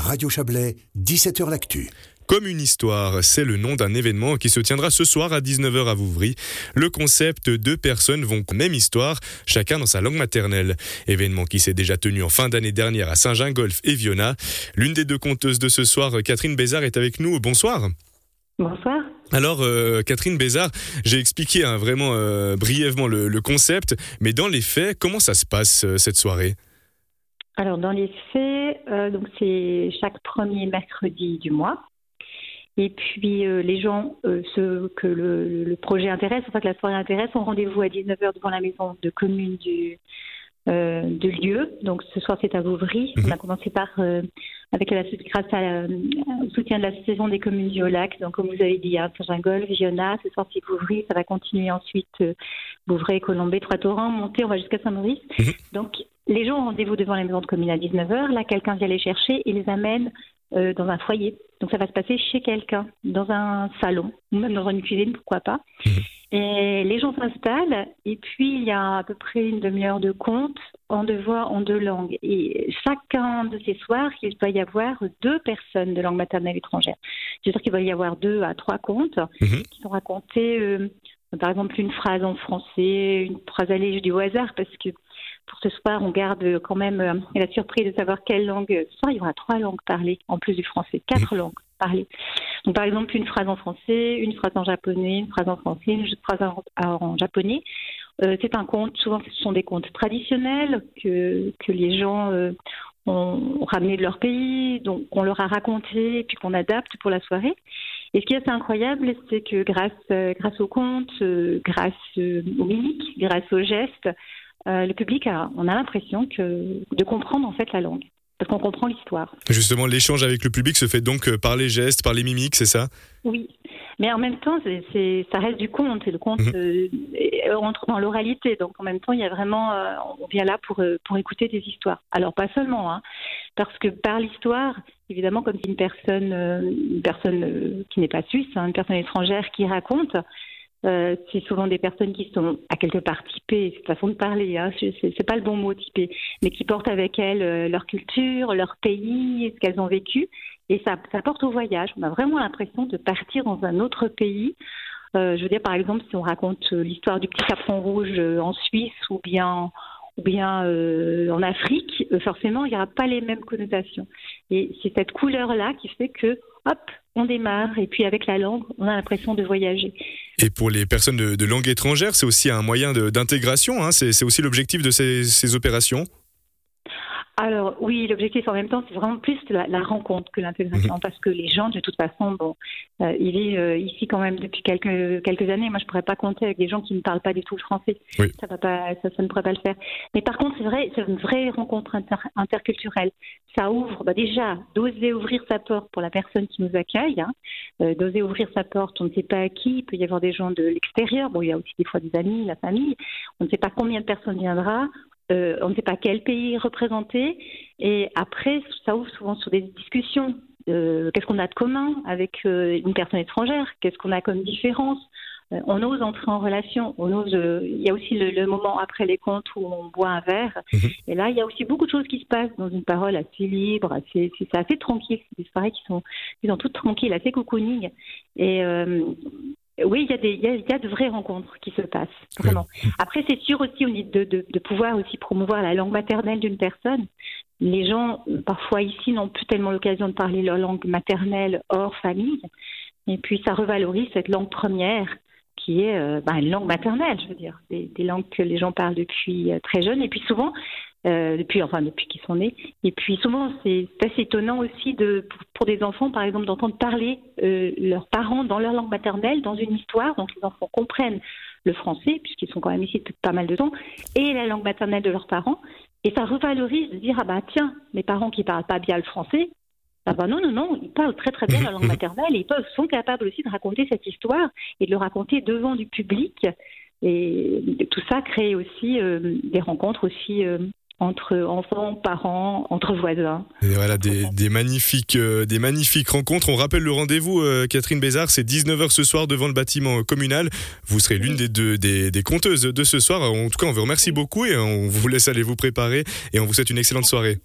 Radio Chablais, 17h L'Actu. Comme une histoire, c'est le nom d'un événement qui se tiendra ce soir à 19h à Vouvry. Le concept, deux personnes vont même histoire, chacun dans sa langue maternelle. Événement qui s'est déjà tenu en fin d'année dernière à Saint-Gingolf et Viona. L'une des deux conteuses de ce soir, Catherine Bézard, est avec nous. Bonsoir. Bonsoir. Alors, euh, Catherine Bézard, j'ai expliqué hein, vraiment euh, brièvement le, concept, mais dans les faits, comment ça se passe euh, cette soirée? Alors, dans les faits, donc c'est chaque premier mercredi du mois. Et puis, les gens, ceux que le, projet intéresse, enfin que la soirée intéresse, ont rendez-vous à 19h devant la maison de commune du, de lieu. Donc, ce soir, c'est à Vouvry. On a mhm. commencé par avec la, grâce à, au soutien de l'association des communes du Haut-Lac. Donc, comme vous avez dit, hein, Saint-Gingol, Viona, ce soir c'est Bouvry, ça va continuer ensuite euh, Bouvray, Colombay, Trois-Torrents, monter, on va jusqu'à Saint-Maurice. Mhm. Donc, gens ont rendez-vous devant la maison de commune à 19h. Là, quelqu'un vient les chercher et les amène euh, dans un foyer. Donc, ça va se passer chez quelqu'un, dans un salon, ou même dans une cuisine, pourquoi pas. Mhm. Et les gens s'installent, et puis il y a à peu près une demi-heure de compte en deux voix, en deux langues. Et chacun de ces soirs, il doit y avoir deux personnes de langue maternelle étrangère. C'est-à-dire qu'il va y avoir deux à trois contes mhm. qui sont racontés, euh, par exemple, une phrase en français, une phrase allégée du au hasard, parce que pour ce soir, on garde quand même euh, la surprise de savoir quelle langue. Ce soir, il y aura trois langues parlées, en plus du français, quatre mhm. langues parler. Donc, par exemple, une phrase en français, une phrase en japonais, une phrase en français, une phrase en, japonais. Euh, c'est un conte, souvent ce sont des contes traditionnels que, que les gens euh, ont ramené de leur pays, donc on leur a raconté, puis qu'on adapte pour la soirée. Et ce qui est assez incroyable, c'est que grâce, euh, grâce aux contes, grâce aux mimiques, grâce aux gestes, le public a, on a l'impression que de comprendre en fait la langue parce qu'on comprend l'histoire. Justement, l'échange avec le public se fait donc euh, par les gestes, par les mimiques, c'est ça? Oui, mais en même temps, c'est, ça reste du conte, et le conte mhm. euh, entre dans l'oralité, donc en même temps, il y a vraiment, euh, on vient là pour, pour écouter des histoires. Alors pas seulement, hein, parce que par l'histoire, évidemment, comme c'est une personne, une personne qui n'est pas suisse, hein, une personne étrangère qui raconte, euh, c'est souvent des personnes qui sont à quelque part typées, c'est façon de parler, hein, c'est pas le bon mot typé, mais qui portent avec elles euh, leur culture, leur pays, ce qu'elles ont vécu, et ça, ça porte au voyage. On a vraiment l'impression de partir dans un autre pays. Euh, je veux dire, par exemple, si on raconte l'histoire du petit capron rouge en Suisse ou bien ou bien en Afrique, forcément, il n'y aura pas les mêmes connotations. Et c'est cette couleur-là qui fait que, hop, on démarre, et puis avec la langue, on a l'impression de voyager. Et pour les personnes de, langue étrangère, c'est aussi un moyen d'intégration, hein. c'est aussi l'objectif de ces opérations alors oui, l'objectif en même temps, c'est vraiment plus la, rencontre que l'intégration, mhm. parce que les gens, de toute façon, bon, euh, il est euh, ici quand même depuis quelques quelques années. Moi, je pourrais pas compter avec des gens qui ne parlent pas du tout le français. Ça va pas, ça, ne pourrait pas le faire. Mais par contre, c'est vrai, c'est une vraie rencontre interculturelle. Ça ouvre, bah, déjà, d'oser ouvrir sa porte pour la personne qui nous accueille, hein. euh, d'oser ouvrir sa porte. On ne sait pas à qui. Il peut y avoir des gens de l'extérieur. Bon, il y a aussi des fois des amis, la famille. On ne sait pas combien de personnes viendra. Euh, on ne sait pas quel pays représenté. Et après, ça ouvre souvent sur des discussions. Euh, qu'est-ce qu'on a de commun avec euh, une personne étrangère? Qu'est-ce qu'on a comme différence? On ose entrer en relation. On ose. il y a aussi le, moment après les comptes où on boit un verre. Mhm. Et là, il y a aussi beaucoup de choses qui se passent dans une parole assez libre, assez, c'est assez tranquille. C'est des soirées qui sont, qui sont toutes tranquilles, assez cocooning. Et oui, il y, a des, il, y a, de vraies rencontres qui se passent, vraiment. Après, c'est sûr aussi de, de, de, pouvoir aussi promouvoir la langue maternelle d'une personne. Les gens, parfois ici, n'ont plus tellement l'occasion de parler leur langue maternelle hors famille. Et puis, ça revalorise cette langue première qui est euh, bah, une langue maternelle, je veux dire, des, des, langues que les gens parlent depuis euh, très jeunes. Et puis souvent, euh, depuis enfin depuis qu'ils sont nés. Et puis souvent c'est assez étonnant aussi de pour, des enfants par exemple d'entendre parler euh, leurs parents dans leur langue maternelle dans une histoire, donc les enfants comprennent le français puisqu'ils sont quand même ici depuis pas mal de temps et la langue maternelle de leurs parents et ça revalorise de dire ah bah tiens mes parents qui parlent pas bien le français ah bah non, non, non, ils parlent très très bien la langue maternelle et ils peuvent, sont capables aussi de raconter cette histoire et de le raconter devant du public. Et tout ça crée aussi euh, des rencontres aussi entre enfants, parents, entre voisins. Voilà, des, magnifiques, euh, des magnifiques rencontres. On rappelle le rendez-vous, euh, Catherine Bézard, c'est 19h ce soir devant le bâtiment communal. Vous serez l'une des deux des, des conteuses de ce soir. En tout cas, on vous remercie beaucoup et on vous laisse aller vous préparer et on vous souhaite une excellente soirée.